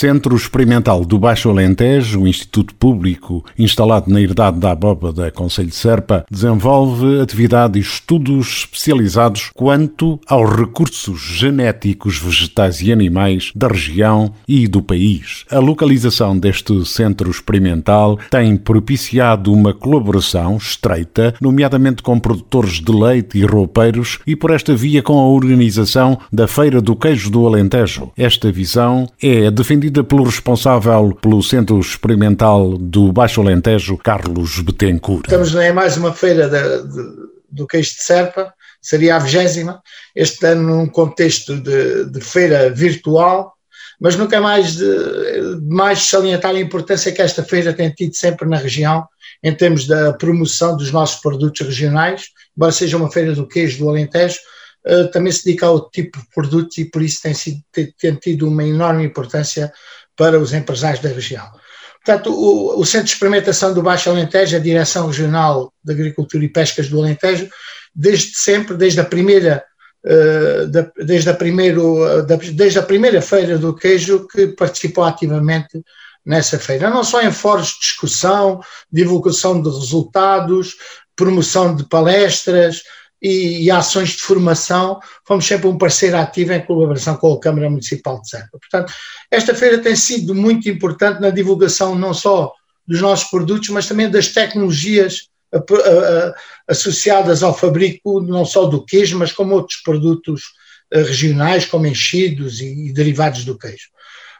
Centro Experimental do Baixo Alentejo, o Instituto Público instalado na Herdade da Abóbada, Conselho de Serpa, desenvolve atividade e estudos especializados quanto aos recursos genéticos vegetais e animais da região e do país. A localização deste centro experimental tem propiciado uma colaboração estreita, nomeadamente com produtores de leite e roupeiros, e por esta via com a organização da Feira do Queijo do Alentejo. Esta visão é defendida pelo responsável pelo Centro Experimental do Baixo Alentejo, Carlos Betancourt. Estamos em mais uma feira de, de, do queijo de Serpa, seria a vigésima, este ano num contexto de, de feira virtual, mas nunca é mais de, mais salientar a importância que esta feira tem tido sempre na região, em termos da promoção dos nossos produtos regionais, embora seja uma feira do queijo do Alentejo, também se dedica ao tipo de produtos e por isso tem, sido, tem, tido uma enorme importância para os empresários da região. Portanto, o, o, Centro de Experimentação do Baixo Alentejo, a Direção Regional de Agricultura e Pescas do Alentejo, desde sempre, desde a primeira, uh, da, desde, a primeiro, uh, da, desde a primeira feira do queijo, que participou ativamente nessa feira, não só em fóruns de discussão, divulgação de resultados, promoção de palestras, e, e, ações de formação, fomos sempre um parceiro ativo em colaboração com a Câmara Municipal de Serpa. Portanto, esta feira tem sido muito importante na divulgação não só dos nossos produtos, mas também das tecnologias associadas ao fabrico não só do queijo, mas como outros produtos eh, regionais, como enchidos e, e derivados do queijo.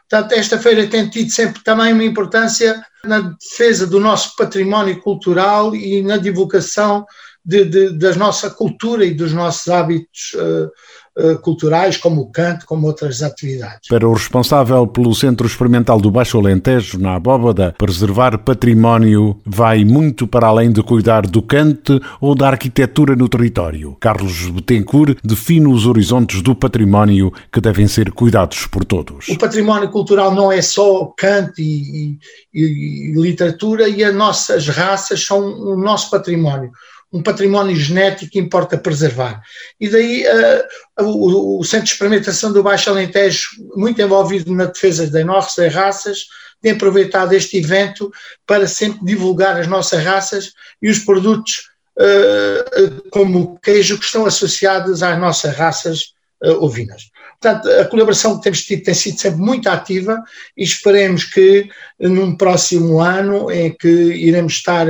Portanto, esta feira tem tido sempre também uma importância na defesa do nosso património cultural e na divulgação de, de, da nossa cultura e dos nossos hábitos uh, uh, culturais, como o canto, como outras atividades. Para o responsável pelo Centro Experimental do Baixo Alentejo, na Abóbada, preservar património vai muito para além de cuidar do cante ou da arquitetura no território. Carlos Betancourt define os horizontes do património que devem ser cuidados por todos. O património cultural não é só canto e, e, e literatura, e as nossas raças são o nosso património um património genético que importa preservar. E daí uh, o, o, Centro de Experimentação do Baixo Alentejo, muito envolvido na defesa das nossas raças, tem aproveitado este evento para sempre divulgar as nossas raças e os produtos uh, como queijo que estão associados às nossas raças uh, ovinas. Portanto, a colaboração que temos tido tem sido sempre muito ativa e esperemos que num próximo ano em que iremos estar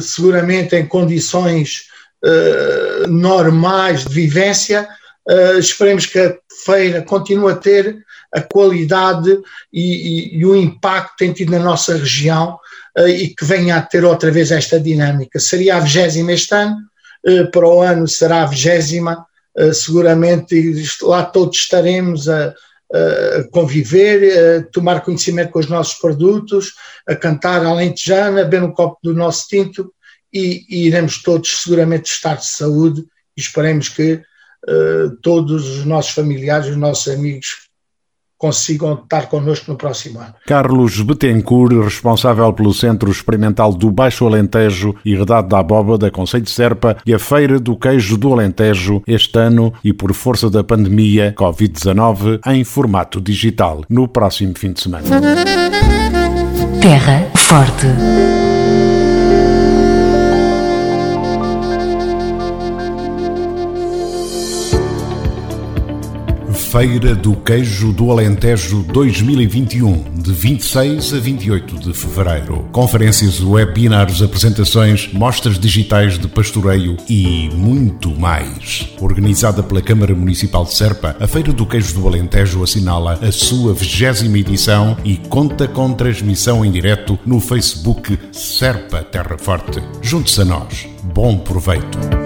seguramente em condições uh, normais de vivência, uh, esperemos que a feira continue a ter a qualidade e, e, e o impacto que tem tido na nossa região e que venha a ter outra vez esta dinâmica. Seria a vigésima este ano, para o ano será a vigésima, seguramente lá todos estaremos a conviver, a tomar conhecimento com os nossos produtos, a cantar alentejana, a beber um copo do nosso tinto e, e iremos todos seguramente estar de saúde e esperemos que uh, todos os nossos familiares, os nossos amigos consigam estar connosco no próximo ano. Carlos Betancourt, responsável pelo Centro Experimental do Baixo Alentejo e Redade da Abóbada, Conselho de Serpa e a Feira do Queijo do Alentejo este ano e por força da pandemia Covid-19 em formato digital no próximo fim de semana. Terra Forte. Feira do Queijo do Alentejo 2021, de 26 a 28 de fevereiro. Conferências, webinars, apresentações, mostras digitais de pastoreio e muito mais. Organizada pela Câmara Municipal de Serpa, a Feira do Queijo do Alentejo assinala a sua vigésima edição e conta com transmissão em direto no Facebook Serpa Terra Forte. Junte-se a nós. Bom proveito.